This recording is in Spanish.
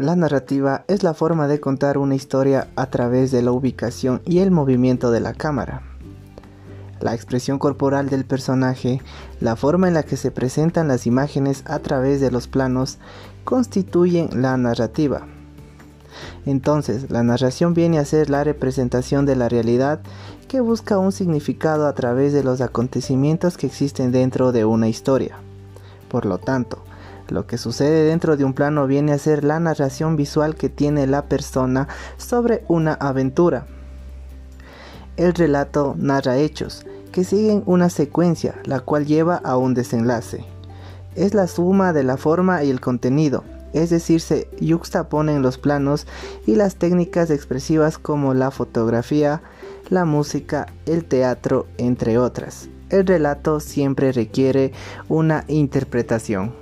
La narrativa es la forma de contar una historia a través de la ubicación y el movimiento de la cámara. La expresión corporal del personaje, la forma en la que se presentan las imágenes a través de los planos, constituyen la narrativa. Entonces, la narración viene a ser la representación de la realidad que busca un significado a través de los acontecimientos que existen dentro de una historia. Por lo tanto, lo que sucede dentro de un plano viene a ser la narración visual que tiene la persona sobre una aventura. El relato narra hechos que siguen una secuencia, la cual lleva a un desenlace. Es la suma de la forma y el contenido, es decir, se yuxtaponen los planos y las técnicas expresivas como la fotografía, la música, el teatro, entre otras. El relato siempre requiere una interpretación.